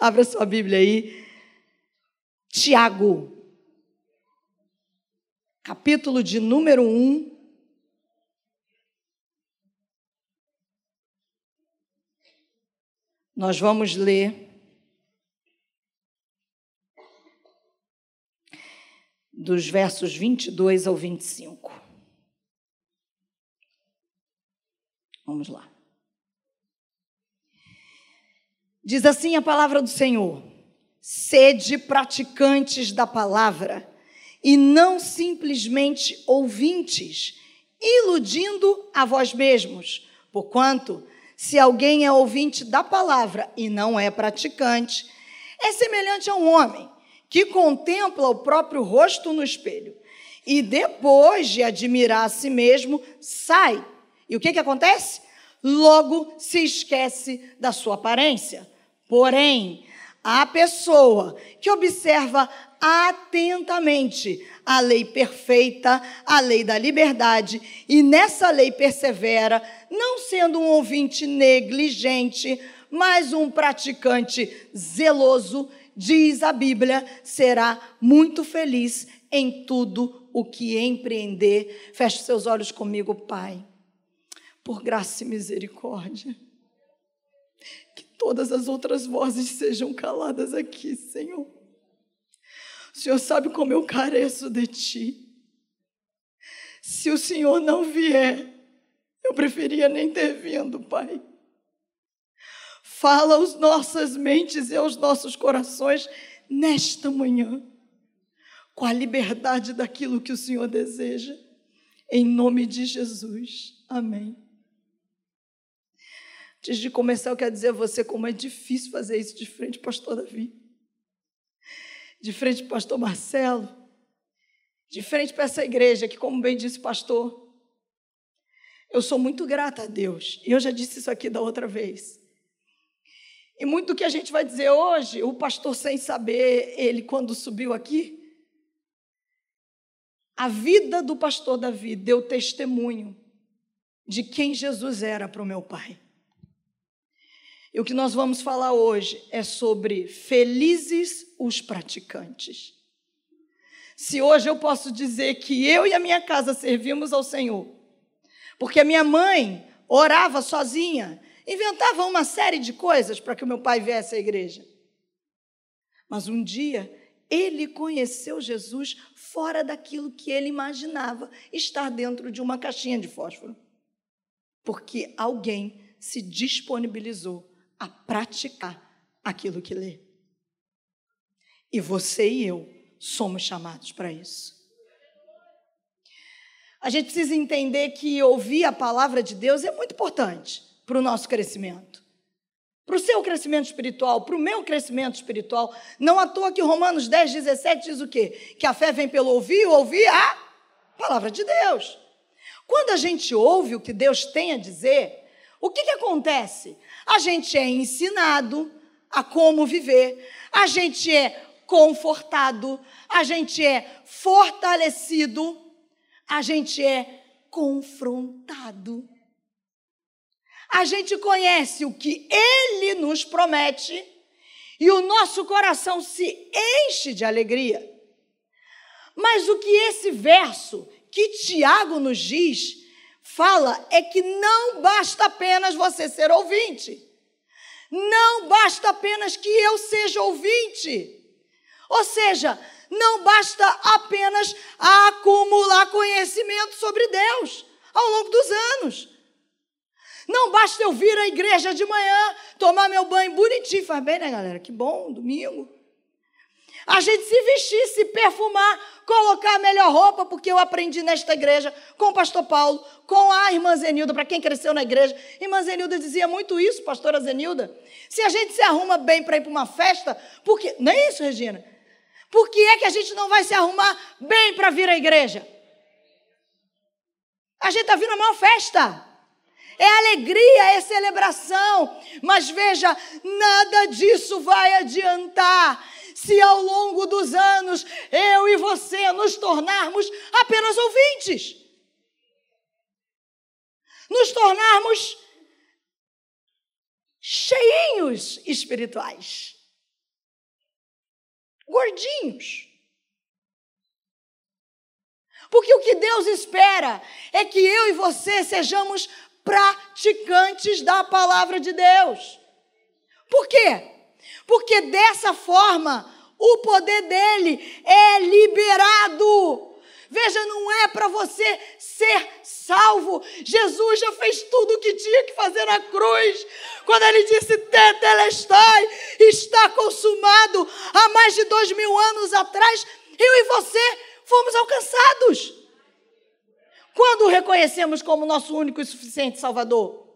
Abra sua Bíblia aí. Tiago, capítulo de número 1. Nós vamos ler dos versos 22 ao 25. Vamos lá. Diz assim a palavra do Senhor: sede praticantes da palavra e não simplesmente ouvintes, iludindo a vós mesmos. Porquanto, se alguém é ouvinte da palavra e não é praticante, é semelhante a um homem que contempla o próprio rosto no espelho e depois de admirar a si mesmo, sai. E o que, que acontece? Logo se esquece da sua aparência. Porém, a pessoa que observa atentamente a lei perfeita, a lei da liberdade, e nessa lei persevera, não sendo um ouvinte negligente, mas um praticante zeloso, diz a Bíblia, será muito feliz em tudo o que empreender. Feche seus olhos comigo, Pai. Por graça e misericórdia todas as outras vozes sejam caladas aqui, Senhor. O Senhor sabe como eu careço de Ti. Se o Senhor não vier, eu preferia nem ter vindo, Pai. Fala aos nossas mentes e aos nossos corações nesta manhã, com a liberdade daquilo que o Senhor deseja. Em nome de Jesus. Amém. Antes de começar, eu quero dizer a você como é difícil fazer isso de frente, pastor Davi. De frente, pastor Marcelo. De frente para essa igreja, que, como bem disse o pastor, eu sou muito grata a Deus. E eu já disse isso aqui da outra vez. E muito do que a gente vai dizer hoje, o pastor, sem saber, ele, quando subiu aqui, a vida do pastor Davi deu testemunho de quem Jesus era para o meu pai. E o que nós vamos falar hoje é sobre felizes os praticantes. Se hoje eu posso dizer que eu e a minha casa servimos ao Senhor, porque a minha mãe orava sozinha, inventava uma série de coisas para que o meu pai viesse à igreja. Mas um dia ele conheceu Jesus fora daquilo que ele imaginava estar dentro de uma caixinha de fósforo. Porque alguém se disponibilizou a praticar aquilo que lê. E você e eu somos chamados para isso. A gente precisa entender que ouvir a palavra de Deus é muito importante para o nosso crescimento. Para o seu crescimento espiritual, para o meu crescimento espiritual. Não à toa que Romanos 10, 17 diz o quê? Que a fé vem pelo ouvir, ouvir a palavra de Deus. Quando a gente ouve o que Deus tem a dizer, o que, que acontece? A gente é ensinado a como viver, a gente é confortado, a gente é fortalecido, a gente é confrontado. A gente conhece o que ele nos promete e o nosso coração se enche de alegria. Mas o que esse verso que Tiago nos diz fala é que não basta apenas você ser ouvinte. Não basta apenas que eu seja ouvinte. Ou seja, não basta apenas acumular conhecimento sobre Deus ao longo dos anos. Não basta eu vir à igreja de manhã, tomar meu banho bonitinho, faz bem, né, galera? Que bom, domingo. A gente se vestir, se perfumar, colocar a melhor roupa, porque eu aprendi nesta igreja com o pastor Paulo, com a irmã Zenilda, para quem cresceu na igreja. Irmã Zenilda dizia muito isso, pastora Zenilda. Se a gente se arruma bem para ir para uma festa, porque. Não é isso, Regina? Por que é que a gente não vai se arrumar bem para vir à igreja? A gente está vindo a maior festa. É alegria, é celebração. Mas veja, nada disso vai adiantar se ao longo dos anos eu e você nos tornarmos apenas ouvintes. Nos tornarmos cheinhos espirituais. gordinhos. Porque o que Deus espera é que eu e você sejamos praticantes da palavra de Deus. Por quê? Porque dessa forma o poder dele é liberado. Veja, não é para você ser salvo. Jesus já fez tudo o que tinha que fazer na cruz. Quando ele disse, Tetelestai, está consumado. Há mais de dois mil anos atrás, eu e você fomos alcançados. Quando o reconhecemos como nosso único e suficiente Salvador?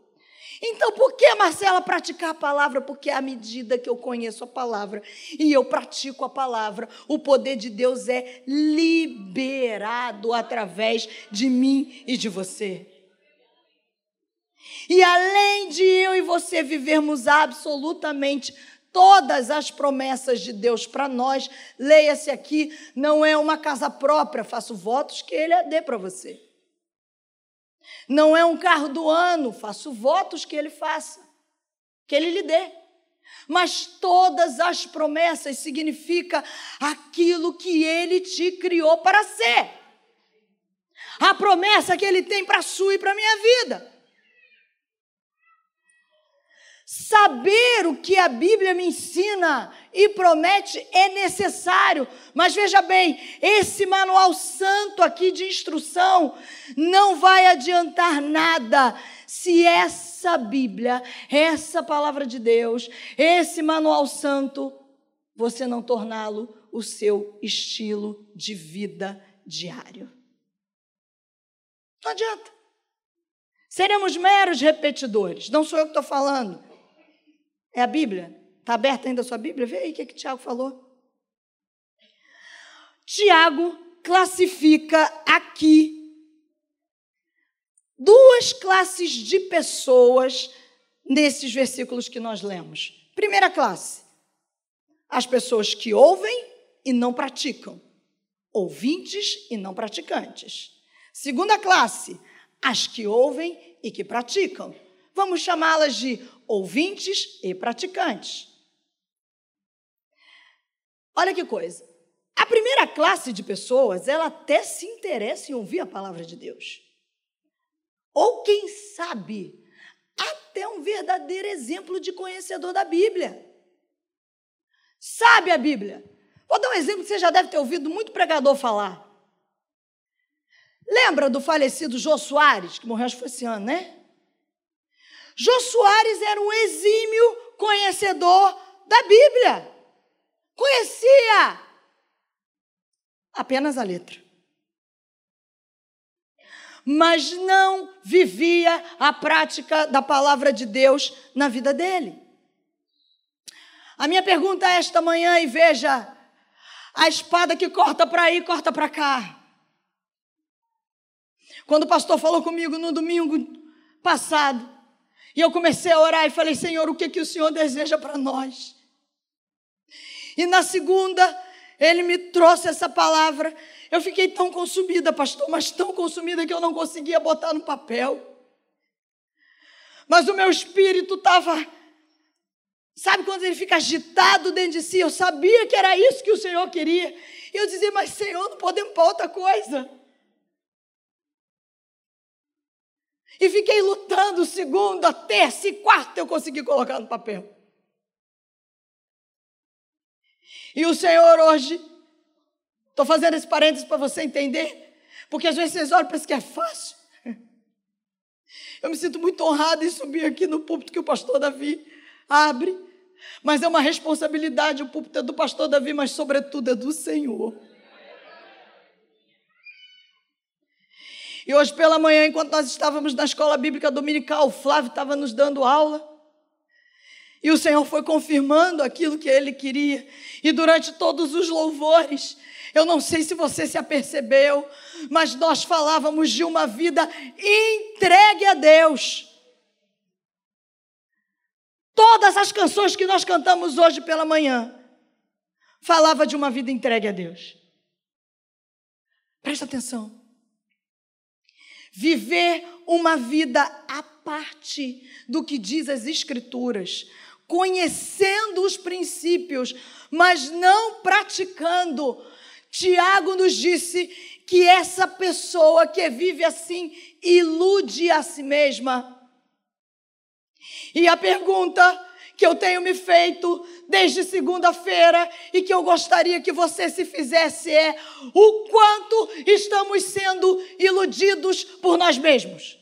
Então, por que, Marcela, praticar a palavra? Porque à medida que eu conheço a palavra e eu pratico a palavra, o poder de Deus é liberado através de mim e de você. E além de eu e você vivermos absolutamente todas as promessas de Deus para nós, leia-se aqui, não é uma casa própria, faço votos que Ele a dê para você. Não é um carro do ano, faço votos que ele faça, que ele lhe dê. Mas todas as promessas significa aquilo que ele te criou para ser. A promessa que ele tem para a sua e para a minha vida. Saber o que a Bíblia me ensina e promete é necessário. Mas veja bem, esse manual santo aqui de instrução não vai adiantar nada se essa Bíblia, essa palavra de Deus, esse manual santo, você não torná-lo o seu estilo de vida diário. Não adianta. Seremos meros repetidores. Não sou eu que estou falando. É a Bíblia. Está aberta ainda a sua Bíblia? Vê aí o que, que Tiago falou. Tiago classifica aqui duas classes de pessoas nesses versículos que nós lemos. Primeira classe, as pessoas que ouvem e não praticam, ouvintes e não praticantes. Segunda classe, as que ouvem e que praticam. Vamos chamá-las de ouvintes e praticantes. Olha que coisa. A primeira classe de pessoas, ela até se interessa em ouvir a palavra de Deus. Ou quem sabe, até um verdadeiro exemplo de conhecedor da Bíblia. Sabe a Bíblia. Vou dar um exemplo que você já deve ter ouvido muito pregador falar. Lembra do falecido Jô Soares, que morreu acho que foi esse ano, né? Jô Soares era um exímio conhecedor da Bíblia. Conhecia apenas a letra. Mas não vivia a prática da palavra de Deus na vida dele. A minha pergunta é esta manhã, e veja, a espada que corta para aí, corta para cá. Quando o pastor falou comigo no domingo passado, e eu comecei a orar e falei: Senhor, o que, que o Senhor deseja para nós? E na segunda, ele me trouxe essa palavra. Eu fiquei tão consumida, pastor, mas tão consumida que eu não conseguia botar no papel. Mas o meu espírito estava. Sabe quando ele fica agitado dentro de si? Eu sabia que era isso que o Senhor queria. E eu dizia, mas Senhor, não podemos para outra coisa. E fiquei lutando segunda, terça e quarta eu consegui colocar no papel. E o Senhor hoje, estou fazendo esse parênteses para você entender, porque às vezes vocês olham para isso que é fácil. Eu me sinto muito honrada em subir aqui no púlpito que o pastor Davi abre, mas é uma responsabilidade, o púlpito é do pastor Davi, mas sobretudo é do Senhor. E hoje pela manhã, enquanto nós estávamos na escola bíblica dominical, o Flávio estava nos dando aula. E o Senhor foi confirmando aquilo que ele queria. E durante todos os louvores, eu não sei se você se apercebeu, mas nós falávamos de uma vida entregue a Deus. Todas as canções que nós cantamos hoje pela manhã falava de uma vida entregue a Deus. Presta atenção. Viver uma vida a parte do que diz as Escrituras conhecendo os princípios, mas não praticando. Tiago nos disse que essa pessoa que vive assim ilude a si mesma. E a pergunta que eu tenho me feito desde segunda-feira e que eu gostaria que você se fizesse é: o quanto estamos sendo iludidos por nós mesmos?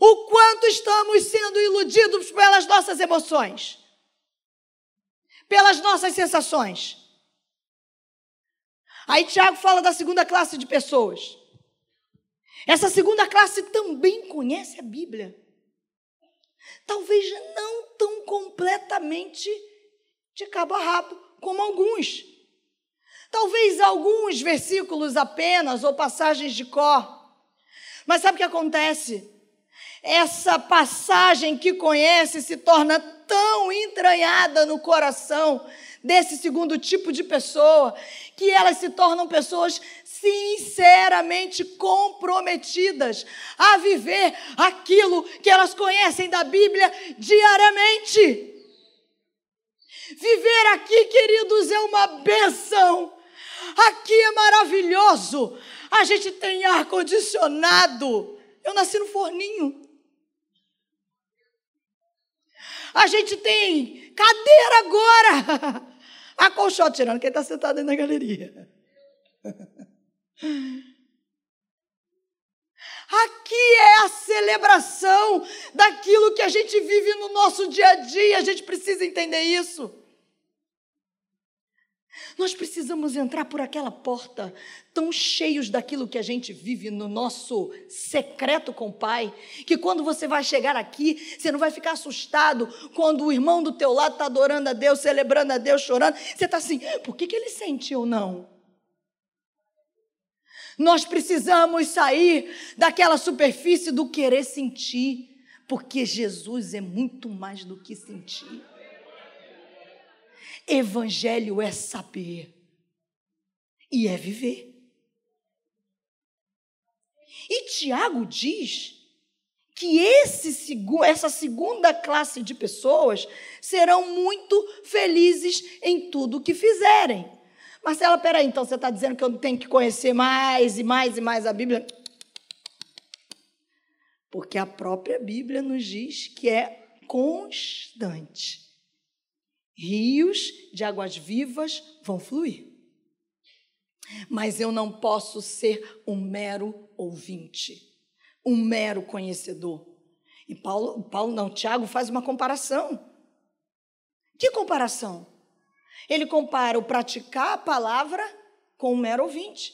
O quanto estamos sendo iludidos pelas nossas emoções? Pelas nossas sensações? Aí Tiago fala da segunda classe de pessoas. Essa segunda classe também conhece a Bíblia. Talvez não tão completamente de cabo a rabo como alguns. Talvez alguns versículos apenas ou passagens de cor. Mas sabe o que acontece? Essa passagem que conhece se torna tão entranhada no coração desse segundo tipo de pessoa que elas se tornam pessoas sinceramente comprometidas a viver aquilo que elas conhecem da Bíblia diariamente. Viver aqui, queridos, é uma benção. Aqui é maravilhoso. A gente tem ar condicionado. Eu nasci no forninho. A gente tem cadeira agora. Acolchote tirando quem está sentado aí na galeria. Aqui é a celebração daquilo que a gente vive no nosso dia a dia, a gente precisa entender isso. Nós precisamos entrar por aquela porta, tão cheios daquilo que a gente vive no nosso secreto com o Pai, que quando você vai chegar aqui, você não vai ficar assustado quando o irmão do teu lado está adorando a Deus, celebrando a Deus, chorando. Você está assim, por que, que ele sentiu não? Nós precisamos sair daquela superfície do querer sentir, porque Jesus é muito mais do que sentir. Evangelho é saber e é viver. E Tiago diz que esse, essa segunda classe de pessoas serão muito felizes em tudo que fizerem. Marcela, peraí, então você está dizendo que eu tenho que conhecer mais e mais e mais a Bíblia? Porque a própria Bíblia nos diz que é constante. Rios de águas vivas vão fluir. Mas eu não posso ser um mero ouvinte, um mero conhecedor. E Paulo, Paulo não, Tiago faz uma comparação. Que comparação? Ele compara o praticar a palavra com o mero ouvinte.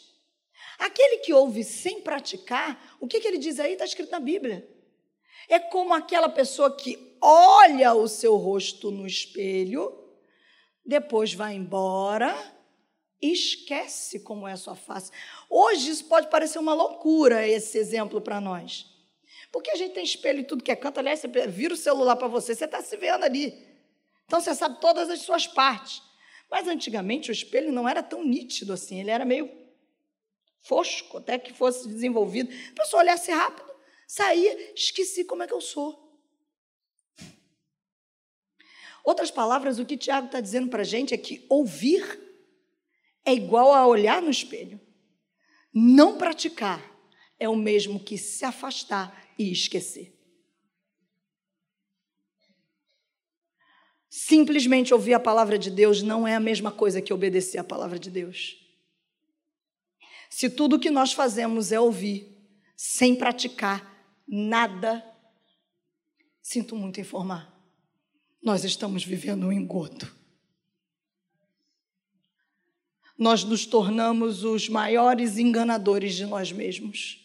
Aquele que ouve sem praticar, o que, que ele diz aí? Está escrito na Bíblia. É como aquela pessoa que olha o seu rosto no espelho, depois vai embora e esquece como é a sua face. Hoje isso pode parecer uma loucura, esse exemplo para nós. Porque a gente tem espelho e tudo que é canto. Aliás, você vira o celular para você, você está se vendo ali. Então você sabe todas as suas partes. Mas antigamente o espelho não era tão nítido assim, ele era meio fosco, até que fosse desenvolvido. A pessoa olhasse rápido, saía, esqueci como é que eu sou. Outras palavras, o que Tiago está dizendo para a gente é que ouvir é igual a olhar no espelho. Não praticar é o mesmo que se afastar e esquecer. Simplesmente ouvir a palavra de Deus não é a mesma coisa que obedecer a palavra de Deus. Se tudo o que nós fazemos é ouvir, sem praticar nada, sinto muito informar, nós estamos vivendo um engodo. Nós nos tornamos os maiores enganadores de nós mesmos.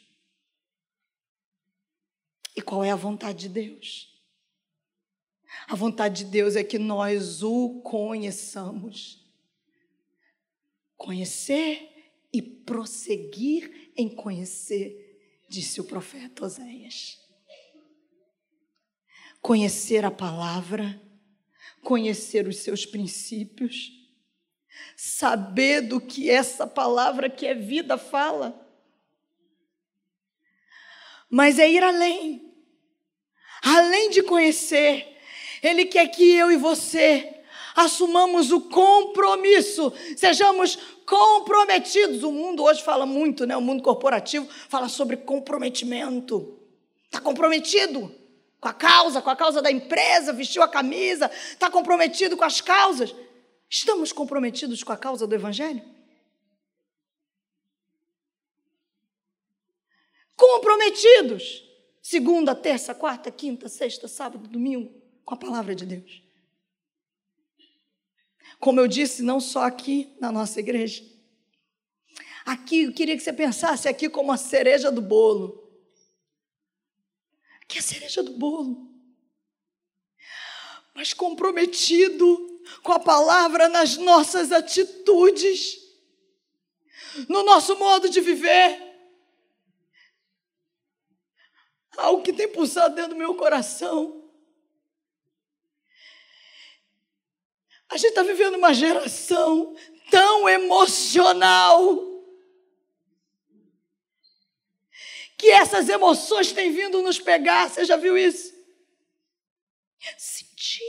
E qual é a vontade de Deus? A vontade de Deus é que nós o conheçamos. Conhecer e prosseguir em conhecer, disse o profeta Oséias. Conhecer a palavra, conhecer os seus princípios, saber do que essa palavra que é vida fala. Mas é ir além além de conhecer, Ele quer que eu e você assumamos o compromisso, sejamos comprometidos. O mundo hoje fala muito, né? O mundo corporativo fala sobre comprometimento. Está comprometido com a causa, com a causa da empresa, vestiu a camisa, está comprometido com as causas. Estamos comprometidos com a causa do Evangelho? Comprometidos. Segunda, terça, quarta, quinta, sexta, sábado, domingo, com a palavra de Deus. Como eu disse, não só aqui na nossa igreja. Aqui, eu queria que você pensasse aqui como a cereja do bolo. Aqui é a cereja do bolo. Mas comprometido com a palavra nas nossas atitudes, no nosso modo de viver. Algo que tem pulsado dentro do meu coração A gente está vivendo uma geração tão emocional. Que essas emoções têm vindo nos pegar. Você já viu isso? Senti.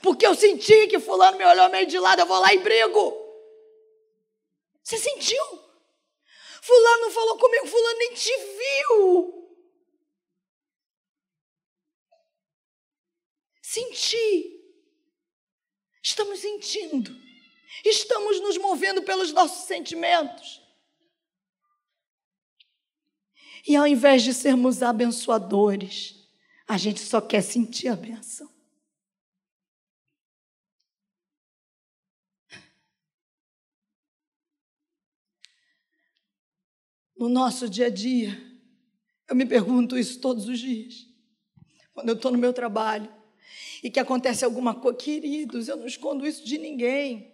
Porque eu senti que fulano me olhou meio de lado, eu vou lá e brigo. Você sentiu? Fulano falou comigo, fulano nem te viu. Senti. Estamos sentindo, estamos nos movendo pelos nossos sentimentos. E ao invés de sermos abençoadores, a gente só quer sentir a benção. No nosso dia a dia, eu me pergunto isso todos os dias. Quando eu estou no meu trabalho, e que acontece alguma coisa. Queridos, eu não escondo isso de ninguém.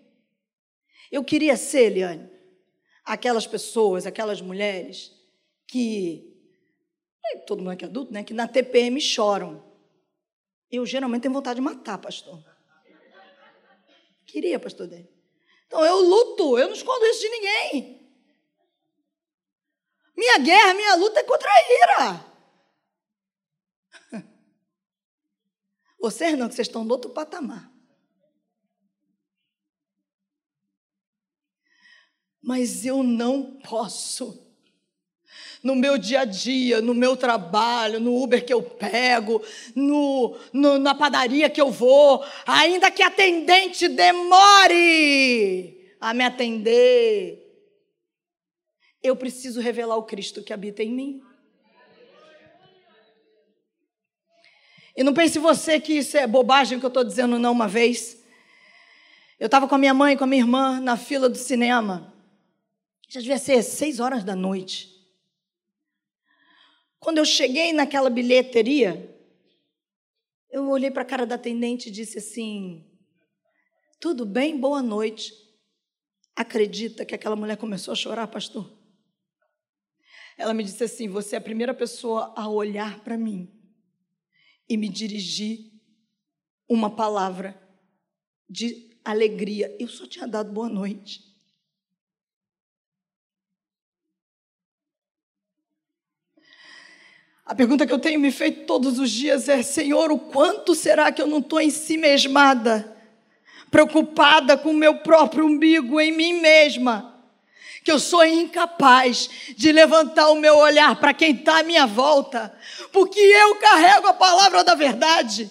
Eu queria ser, Eliane, aquelas pessoas, aquelas mulheres que. Todo mundo aqui é adulto, né? Que na TPM choram. Eu geralmente tenho vontade de matar, pastor. Queria, pastor dele. Então eu luto, eu não escondo isso de ninguém. Minha guerra, minha luta é contra a ira. Vocês não, que vocês estão no outro patamar. Mas eu não posso. No meu dia a dia, no meu trabalho, no Uber que eu pego, no, no, na padaria que eu vou, ainda que a atendente demore a me atender, eu preciso revelar o Cristo que habita em mim. E não pense você que isso é bobagem que eu estou dizendo não uma vez. Eu estava com a minha mãe e com a minha irmã na fila do cinema. Já devia ser seis horas da noite. Quando eu cheguei naquela bilheteria, eu olhei para a cara da atendente e disse assim: Tudo bem? Boa noite. Acredita que aquela mulher começou a chorar, pastor? Ela me disse assim: Você é a primeira pessoa a olhar para mim e me dirigir uma palavra de alegria. Eu só tinha dado boa noite. A pergunta que eu tenho me feito todos os dias é: Senhor, o quanto será que eu não estou em si mesmada, preocupada com o meu próprio umbigo, em mim mesma? Que eu sou incapaz de levantar o meu olhar para quem está à minha volta, porque eu carrego a palavra da verdade.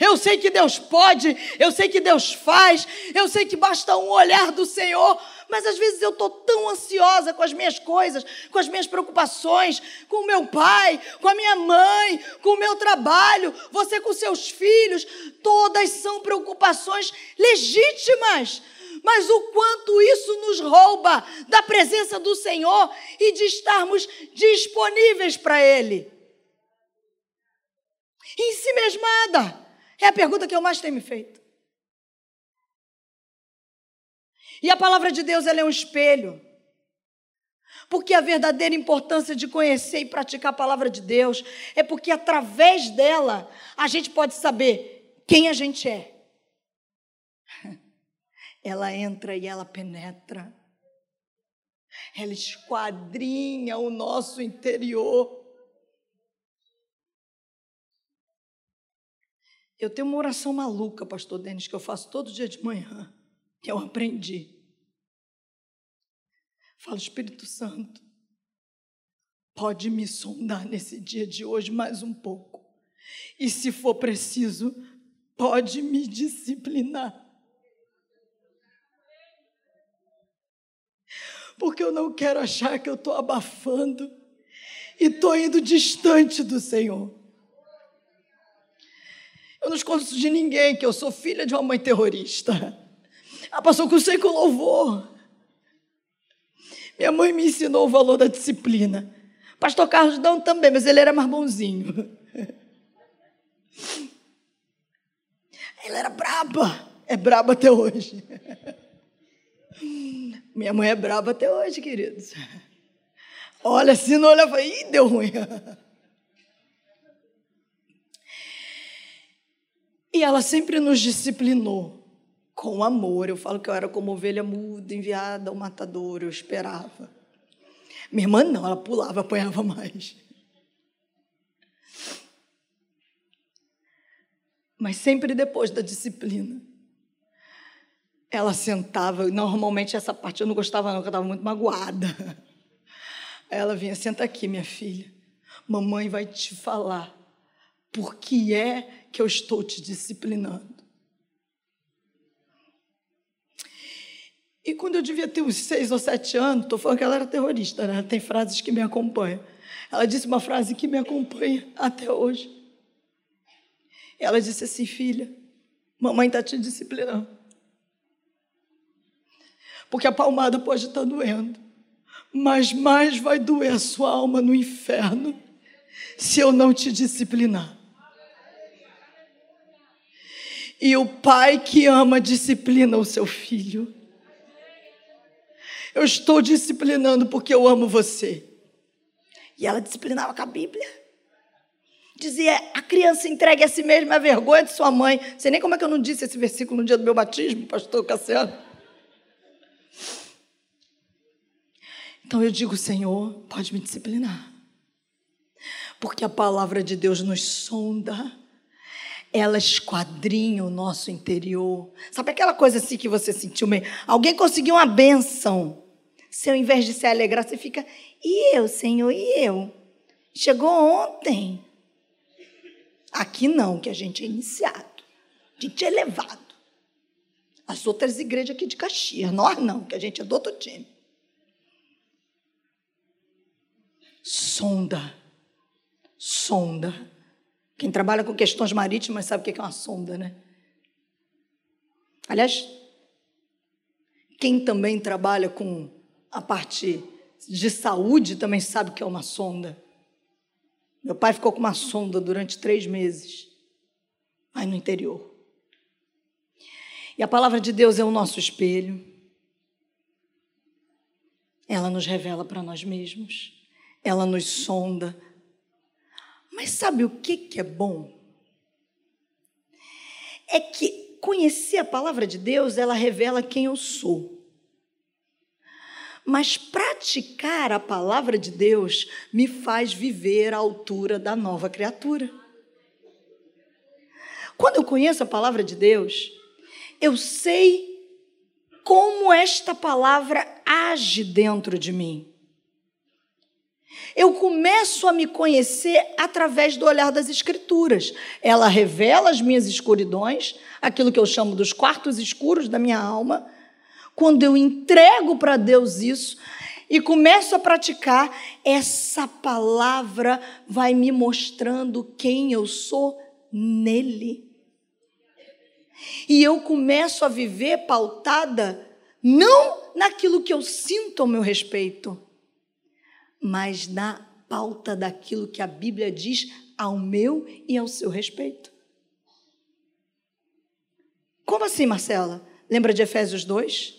Eu sei que Deus pode, eu sei que Deus faz, eu sei que basta um olhar do Senhor, mas às vezes eu estou tão ansiosa com as minhas coisas, com as minhas preocupações, com o meu pai, com a minha mãe, com o meu trabalho, você com seus filhos, todas são preocupações legítimas, mas o quanto isso nos rouba da presença do Senhor e de estarmos disponíveis para Ele. Em si mesmada. É a pergunta que eu mais tenho me feito. E a palavra de Deus ela é um espelho. Porque a verdadeira importância de conhecer e praticar a palavra de Deus é porque através dela a gente pode saber quem a gente é ela entra e ela penetra. Ela esquadrinha o nosso interior. Eu tenho uma oração maluca, pastor Denis, que eu faço todo dia de manhã, que eu aprendi. Falo, Espírito Santo, pode me sondar nesse dia de hoje mais um pouco. E se for preciso, pode me disciplinar. Porque eu não quero achar que eu estou abafando e estou indo distante do Senhor. Eu não escondo de ninguém que eu sou filha de uma mãe terrorista. Ah, passou com com louvor. Minha mãe me ensinou o valor da disciplina. Pastor Carlos não também, mas ele era mais bonzinho. Ela era braba. É braba até hoje. Minha mãe é braba até hoje, queridos. Olha, se não olha, ih, deu ruim. E ela sempre nos disciplinou com amor. Eu falo que eu era como ovelha muda, enviada ao matador, eu esperava. Minha irmã não, ela pulava, apanhava mais. Mas sempre depois da disciplina. Ela sentava, normalmente essa parte eu não gostava não, porque eu estava muito magoada. Ela vinha, senta aqui, minha filha. Mamãe vai te falar por que é que eu estou te disciplinando. E quando eu devia ter uns seis ou sete anos, estou falando que ela era terrorista, né? tem frases que me acompanham. Ela disse uma frase que me acompanha até hoje. Ela disse assim: Filha, mamãe está te disciplinando. Porque a palmada pode estar doendo, mas mais vai doer a sua alma no inferno se eu não te disciplinar. E o pai que ama disciplina o seu filho. Eu estou disciplinando porque eu amo você. E ela disciplinava com a Bíblia. Dizia: a criança entregue a si mesma a vergonha de sua mãe. Não sei nem como é que eu não disse esse versículo no dia do meu batismo, pastor Cassiano. Então eu digo, Senhor, pode me disciplinar. Porque a palavra de Deus nos sonda, ela esquadrinha o nosso interior. Sabe aquela coisa assim que você sentiu meio? Alguém conseguiu uma benção. Se ao invés de se alegrar, você fica, e eu, Senhor, e eu? Chegou ontem. Aqui não, que a gente é iniciado, a gente é elevado. As outras igrejas aqui de Caxias, nós não, que a gente é do outro time. Sonda. Sonda. Quem trabalha com questões marítimas sabe o que é uma sonda, né? Aliás, quem também trabalha com a parte de saúde também sabe o que é uma sonda. Meu pai ficou com uma sonda durante três meses, aí no interior. E a palavra de Deus é o nosso espelho. Ela nos revela para nós mesmos ela nos sonda. Mas sabe o que, que é bom? É que conhecer a palavra de Deus, ela revela quem eu sou. Mas praticar a palavra de Deus me faz viver à altura da nova criatura. Quando eu conheço a palavra de Deus, eu sei como esta palavra age dentro de mim. Eu começo a me conhecer através do olhar das Escrituras. Ela revela as minhas escuridões, aquilo que eu chamo dos quartos escuros da minha alma. Quando eu entrego para Deus isso e começo a praticar, essa palavra vai me mostrando quem eu sou nele. E eu começo a viver pautada não naquilo que eu sinto ao meu respeito, mas na pauta daquilo que a Bíblia diz ao meu e ao seu respeito. Como assim, Marcela? Lembra de Efésios 2?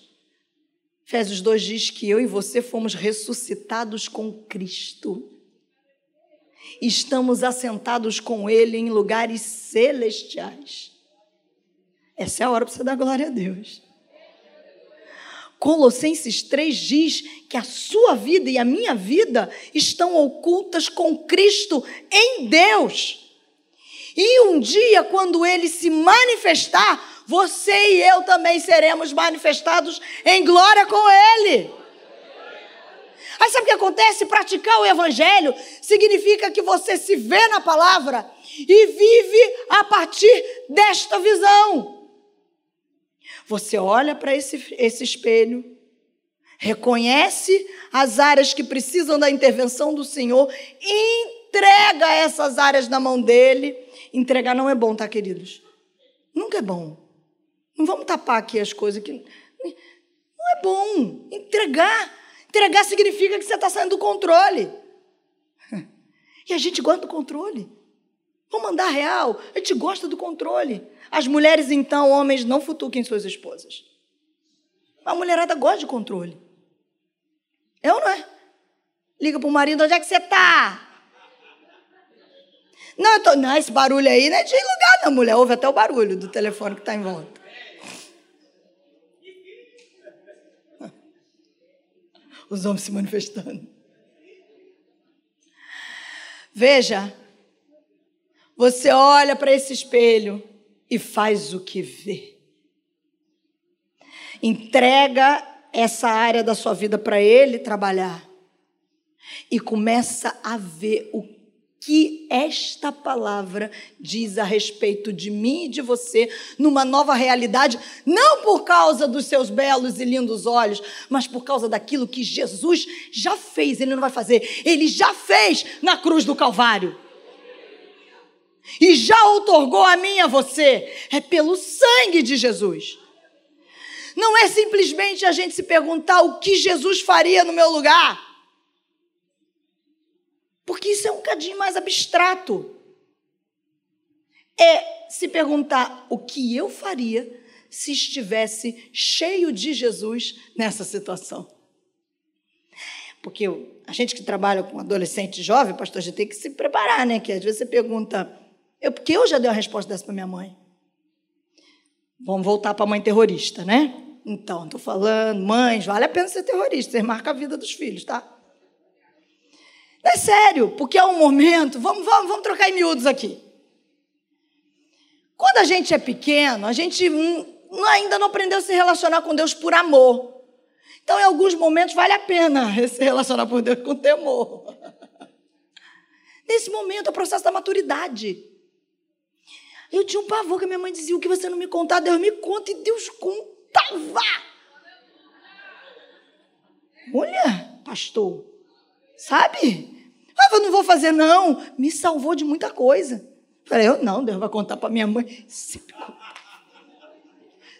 Efésios 2 diz que eu e você fomos ressuscitados com Cristo. Estamos assentados com Ele em lugares celestiais. Essa é a hora para você dar glória a Deus. Colossenses 3 diz que a sua vida e a minha vida estão ocultas com Cristo em Deus. E um dia, quando ele se manifestar, você e eu também seremos manifestados em glória com ele. Aí sabe o que acontece? Praticar o evangelho significa que você se vê na palavra e vive a partir desta visão. Você olha para esse, esse espelho, reconhece as áreas que precisam da intervenção do Senhor, entrega essas áreas na mão dele. Entregar não é bom, tá, queridos? Nunca é bom. Não vamos tapar aqui as coisas que. Não é bom. Entregar. Entregar significa que você está saindo do controle. E a gente gosta do controle. Vamos mandar real. A gente gosta do controle. As mulheres, então, homens, não futuquem suas esposas. A mulherada gosta de controle. É ou não é? Liga para o marido, onde é que você está? Não, tô, não, esse barulho aí não é de lugar, não, mulher. Ouve até o barulho do telefone que está em volta. Os homens se manifestando. Veja, você olha para esse espelho e faz o que vê. Entrega essa área da sua vida para ele trabalhar e começa a ver o que esta palavra diz a respeito de mim e de você numa nova realidade, não por causa dos seus belos e lindos olhos, mas por causa daquilo que Jesus já fez. Ele não vai fazer, ele já fez na cruz do Calvário e já outorgou a mim a você. É pelo sangue de Jesus. Não é simplesmente a gente se perguntar o que Jesus faria no meu lugar. Porque isso é um cadinho mais abstrato. É se perguntar o que eu faria se estivesse cheio de Jesus nessa situação. Porque a gente que trabalha com adolescente jovem, pastor, a gente tem que se preparar, né? Que às vezes você pergunta, eu, porque eu já dei uma resposta dessa para minha mãe. Vamos voltar para a mãe terrorista, né? Então, estou falando, mães, vale a pena ser terrorista, você marca a vida dos filhos, tá? É sério, porque é um momento, vamos, vamos, vamos trocar em miúdos aqui. Quando a gente é pequeno, a gente ainda não aprendeu a se relacionar com Deus por amor. Então, em alguns momentos, vale a pena se relacionar com Deus com temor. Nesse momento, é o processo da maturidade. Eu tinha um pavor que a minha mãe dizia: o que você não me contar, Deus me conta, e Deus contava. Olha, pastor, sabe? Ah, eu não vou fazer, não. Me salvou de muita coisa. Falei, eu não, Deus vai contar para minha mãe. Sempre contava.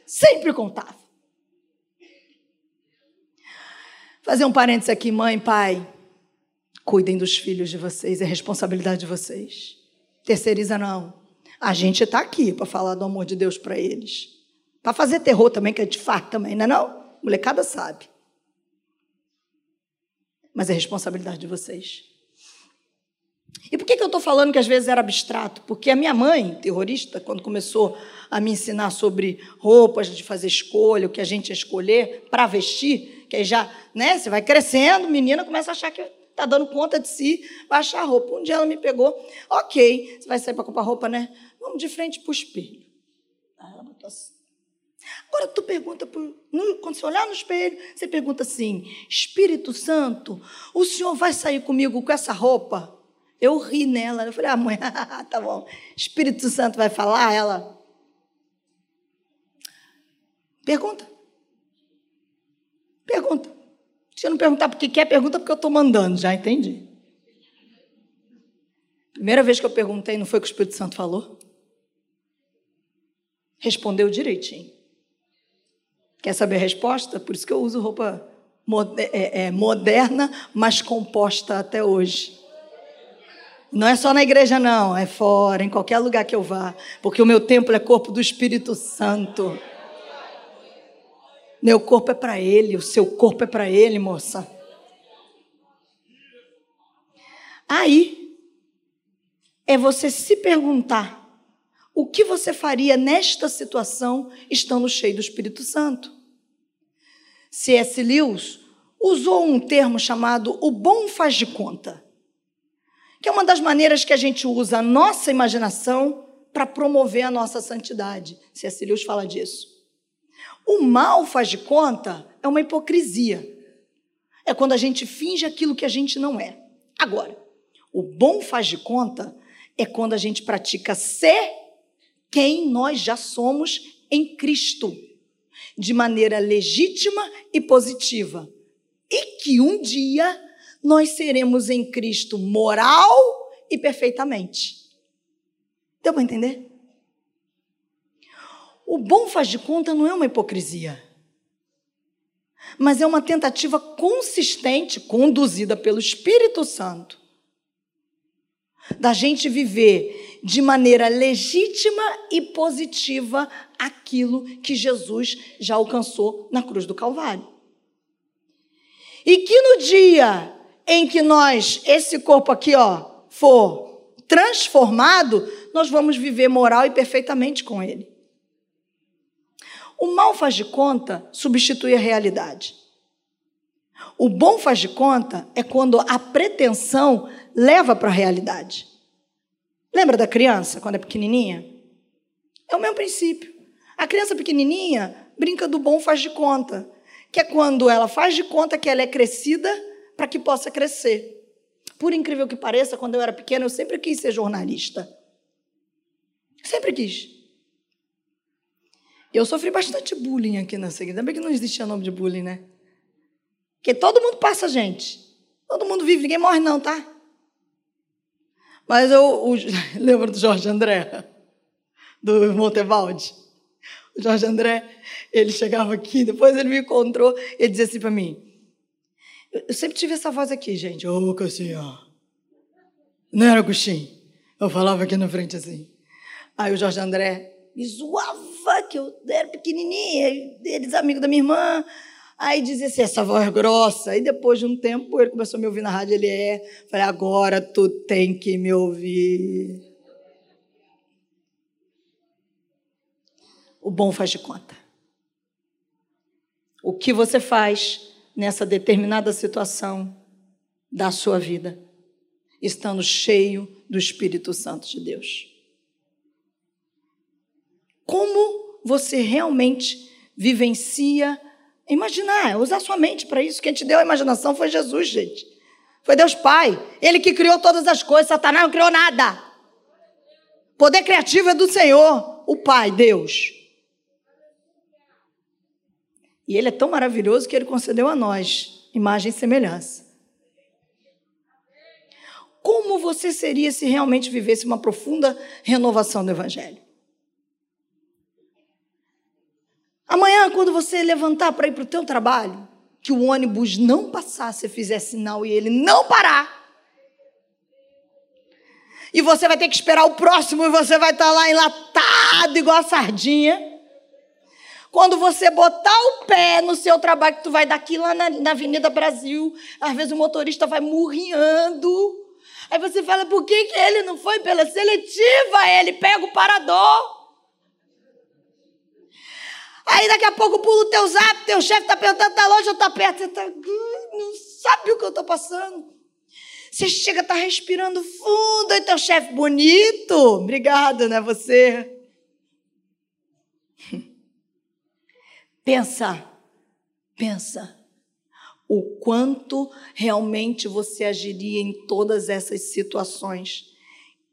Sempre contava. Fazer um parênteses aqui, mãe, pai. Cuidem dos filhos de vocês, é responsabilidade de vocês. Terceiriza não. A gente está aqui para falar do amor de Deus para eles. Para fazer terror também, que é de fato também, não é não? Molecada sabe. Mas é responsabilidade de vocês. E por que, que eu estou falando que às vezes era abstrato? Porque a minha mãe, terrorista, quando começou a me ensinar sobre roupas, de fazer escolha, o que a gente ia escolher para vestir, que aí já, né, você vai crescendo, menina começa a achar que está dando conta de si, vai achar a roupa. Um dia ela me pegou, ok, você vai sair para comprar roupa, né? Vamos de frente para o espelho. Aí ela botou assim. Agora tu pergunta, quando você olhar no espelho, você pergunta assim: Espírito Santo, o senhor vai sair comigo com essa roupa? Eu ri nela. Eu falei: Ah, mãe, tá bom. Espírito Santo vai falar? Ela. Pergunta. Pergunta. Se não perguntar porque quer, pergunta porque eu estou mandando, já entendi. Primeira vez que eu perguntei, não foi o que o Espírito Santo falou? Respondeu direitinho. Quer saber a resposta? Por isso que eu uso roupa é, é, moderna, mas composta até hoje. Não é só na igreja, não, é fora, em qualquer lugar que eu vá, porque o meu templo é corpo do Espírito Santo. Meu corpo é para Ele, o seu corpo é para Ele, moça. Aí é você se perguntar o que você faria nesta situação estando cheio do Espírito Santo? C.S. Lewis usou um termo chamado o bom faz de conta, que é uma das maneiras que a gente usa a nossa imaginação para promover a nossa santidade. C.S. Lewis fala disso. O mal faz de conta é uma hipocrisia. É quando a gente finge aquilo que a gente não é. Agora, o bom faz de conta é quando a gente pratica ser quem nós já somos em Cristo, de maneira legítima e positiva. E que um dia nós seremos em Cristo moral e perfeitamente. Deu para entender? O bom faz de conta não é uma hipocrisia, mas é uma tentativa consistente, conduzida pelo Espírito Santo, da gente viver de maneira legítima e positiva aquilo que Jesus já alcançou na cruz do Calvário. E que no dia em que nós, esse corpo aqui, ó, for transformado, nós vamos viver moral e perfeitamente com ele. O mal faz de conta substitui a realidade. O bom faz de conta é quando a pretensão leva para a realidade. Lembra da criança quando é pequenininha? É o mesmo princípio. A criança pequenininha brinca do bom faz de conta, que é quando ela faz de conta que ela é crescida para que possa crescer. Por incrível que pareça, quando eu era pequena, eu sempre quis ser jornalista. Sempre quis. Eu sofri bastante bullying aqui na seguida. Ainda bem que não existia nome de bullying, né? Porque todo mundo passa, gente. Todo mundo vive, ninguém morre, não, tá? Mas eu o, lembro do Jorge André, do Montevalde. O Jorge André, ele chegava aqui, depois ele me encontrou, ele dizia assim para mim: eu sempre tive essa voz aqui, gente. Ô, oh, Cassinha. Não era Agostinho. Eu falava aqui na frente assim. Aí o Jorge André me zoava, que eu era pequenininha, eles amigos da minha irmã. Aí dizia assim, essa voz grossa. Aí depois de um tempo, ele começou a me ouvir na rádio, ele é. Falei, agora tu tem que me ouvir. O bom faz de conta. O que você faz nessa determinada situação da sua vida, estando cheio do Espírito Santo de Deus. Como você realmente vivencia imaginar, usar sua mente para isso. Quem te deu a imaginação foi Jesus, gente. Foi Deus Pai. Ele que criou todas as coisas. Satanás não criou nada. Poder criativo é do Senhor, o Pai, Deus. E ele é tão maravilhoso que ele concedeu a nós imagem e semelhança. Como você seria se realmente vivesse uma profunda renovação do Evangelho? Amanhã, quando você levantar para ir para o teu trabalho, que o ônibus não passar, você fizer sinal e ele não parar, e você vai ter que esperar o próximo e você vai estar lá enlatado igual a sardinha. Quando você botar o pé no seu trabalho, que tu vai daqui lá na, na Avenida Brasil, às vezes o motorista vai murriando. Aí você fala, por que, que ele não foi pela seletiva? Ele pega o parador. Aí daqui a pouco pula o teu zap, teu chefe está perguntando, tá longe ou tá perto? Você tá, não sabe o que eu estou passando. Você chega, está respirando fundo, e teu chefe bonito. Obrigada, né, você? Pensa, pensa o quanto realmente você agiria em todas essas situações,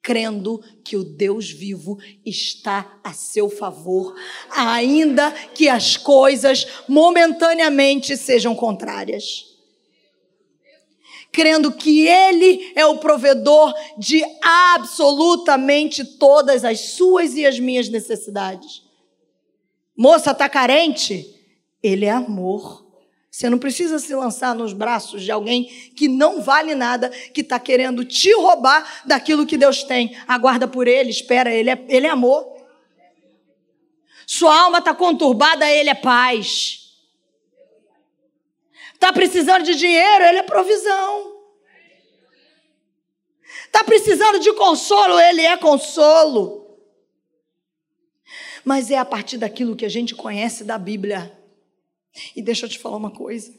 crendo que o Deus vivo está a seu favor, ainda que as coisas momentaneamente sejam contrárias. Crendo que Ele é o provedor de absolutamente todas as suas e as minhas necessidades. Moça, está carente? Ele é amor. Você não precisa se lançar nos braços de alguém que não vale nada, que está querendo te roubar daquilo que Deus tem. Aguarda por ele, espera, ele é, ele é amor. Sua alma está conturbada, ele é paz. Está precisando de dinheiro, ele é provisão. Está precisando de consolo, ele é consolo mas é a partir daquilo que a gente conhece da Bíblia. E deixa eu te falar uma coisa.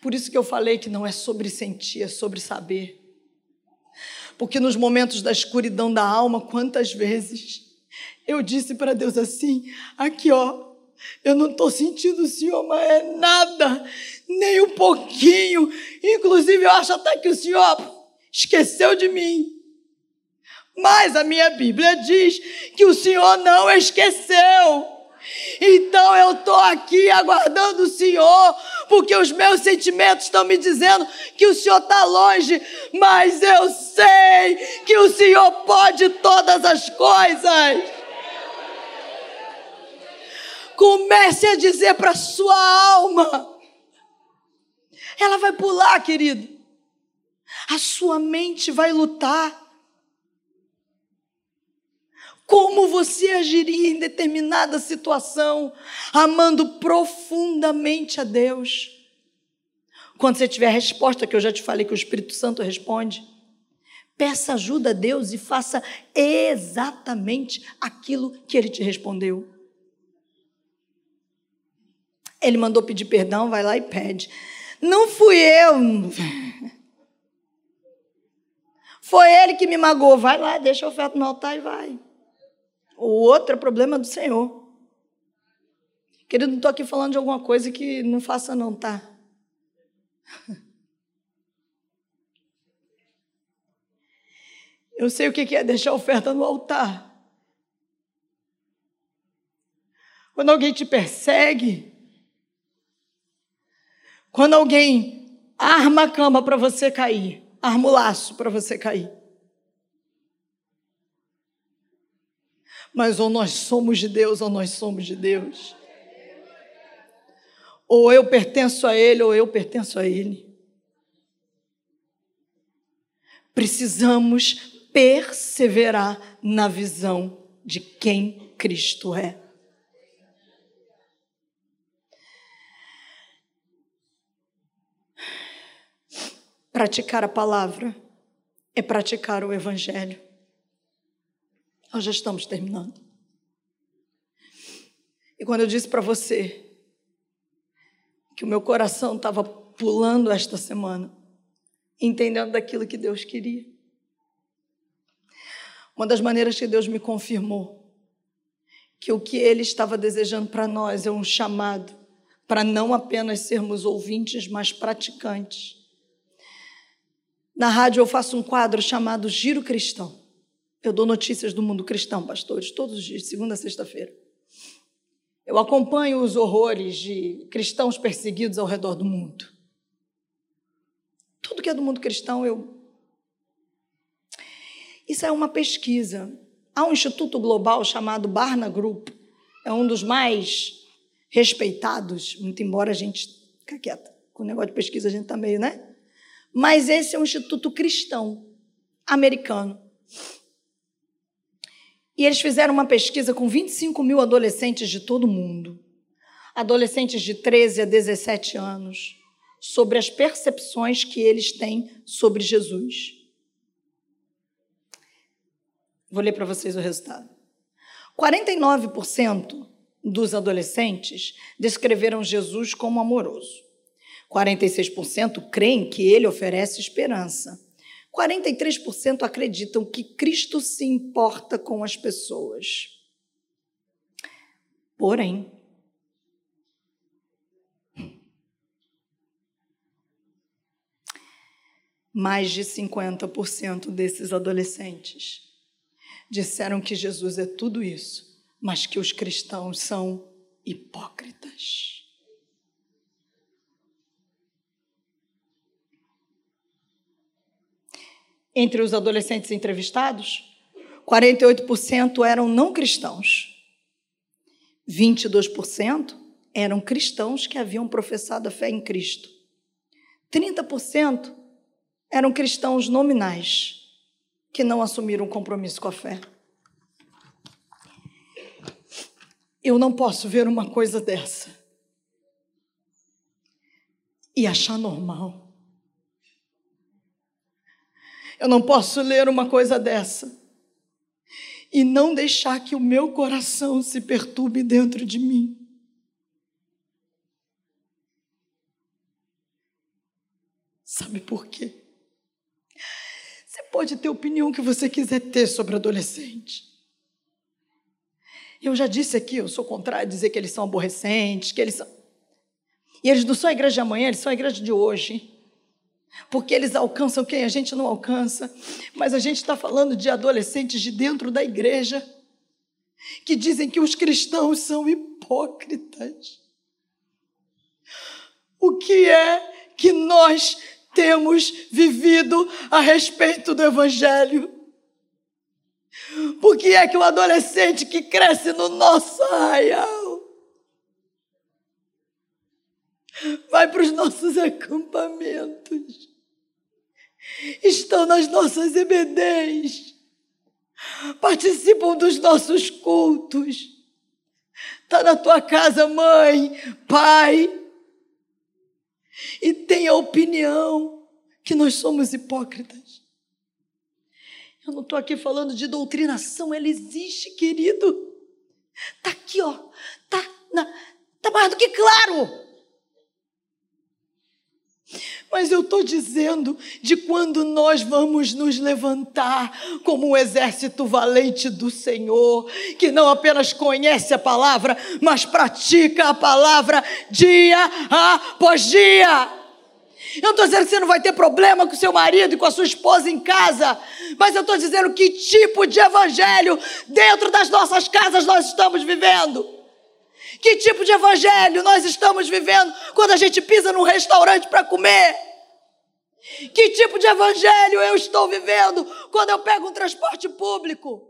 Por isso que eu falei que não é sobre sentir, é sobre saber. Porque nos momentos da escuridão da alma, quantas vezes eu disse para Deus assim: aqui ó, eu não estou sentindo o Senhor, mas é nada, nem um pouquinho. Inclusive, eu acho até que o Senhor esqueceu de mim. Mas a minha Bíblia diz que o Senhor não esqueceu. Então eu estou aqui aguardando o Senhor, porque os meus sentimentos estão me dizendo que o Senhor está longe, mas eu sei que o Senhor pode todas as coisas. Comece a dizer para sua alma. Ela vai pular, querido. A sua mente vai lutar. Como você agiria em determinada situação, amando profundamente a Deus? Quando você tiver a resposta, que eu já te falei que o Espírito Santo responde, peça ajuda a Deus e faça exatamente aquilo que ele te respondeu. Ele mandou pedir perdão, vai lá e pede. Não fui eu. Foi ele que me magoou. Vai lá, deixa a oferta no altar e vai. O outro é problema do Senhor. Querido, não estou aqui falando de alguma coisa que não faça, não, tá? Eu sei o que é deixar a oferta no altar. Quando alguém te persegue, quando alguém arma a cama para você cair, arma o laço para você cair. Mas ou nós somos de Deus ou nós somos de Deus. Ou eu pertenço a Ele ou eu pertenço a Ele. Precisamos perseverar na visão de quem Cristo é. Praticar a palavra é praticar o Evangelho. Nós já estamos terminando. E quando eu disse para você que o meu coração estava pulando esta semana, entendendo daquilo que Deus queria, uma das maneiras que Deus me confirmou que o que Ele estava desejando para nós é um chamado para não apenas sermos ouvintes, mas praticantes. Na rádio eu faço um quadro chamado Giro Cristão. Eu dou notícias do mundo cristão, pastores, todos os dias, segunda a sexta-feira. Eu acompanho os horrores de cristãos perseguidos ao redor do mundo. Tudo que é do mundo cristão, eu. Isso é uma pesquisa. Há um instituto global chamado Barna Group, é um dos mais respeitados, muito embora a gente fique quieta. Com o negócio de pesquisa a gente está meio, né? Mas esse é um instituto cristão americano. E eles fizeram uma pesquisa com 25 mil adolescentes de todo o mundo, adolescentes de 13 a 17 anos, sobre as percepções que eles têm sobre Jesus. Vou ler para vocês o resultado. 49% dos adolescentes descreveram Jesus como amoroso. 46% creem que ele oferece esperança. 43% acreditam que Cristo se importa com as pessoas. Porém, mais de 50% desses adolescentes disseram que Jesus é tudo isso, mas que os cristãos são hipócritas. Entre os adolescentes entrevistados, 48% eram não cristãos. 22% eram cristãos que haviam professado a fé em Cristo. 30% eram cristãos nominais, que não assumiram um compromisso com a fé. Eu não posso ver uma coisa dessa e achar normal. Eu não posso ler uma coisa dessa e não deixar que o meu coração se perturbe dentro de mim. Sabe por quê? Você pode ter a opinião que você quiser ter sobre adolescente. Eu já disse aqui, eu sou contrário a dizer que eles são aborrecentes, que eles são. E eles não são a igreja de amanhã, eles são a igreja de hoje. Porque eles alcançam quem a gente não alcança. Mas a gente está falando de adolescentes de dentro da igreja que dizem que os cristãos são hipócritas. O que é que nós temos vivido a respeito do Evangelho? Por que é que o adolescente que cresce no nosso arraial vai para os nossos acampamentos, estão nas nossas EBDs, participam dos nossos cultos, está na tua casa, mãe, pai, e tem a opinião que nós somos hipócritas. Eu não estou aqui falando de doutrinação, ela existe, querido. Está aqui, ó. Está tá mais do que claro. Mas eu estou dizendo de quando nós vamos nos levantar como um exército valente do Senhor, que não apenas conhece a palavra, mas pratica a palavra dia após dia. Eu estou dizendo que você não vai ter problema com seu marido e com a sua esposa em casa, mas eu estou dizendo que tipo de evangelho dentro das nossas casas nós estamos vivendo. Que tipo de evangelho nós estamos vivendo quando a gente pisa num restaurante para comer? Que tipo de evangelho eu estou vivendo quando eu pego um transporte público?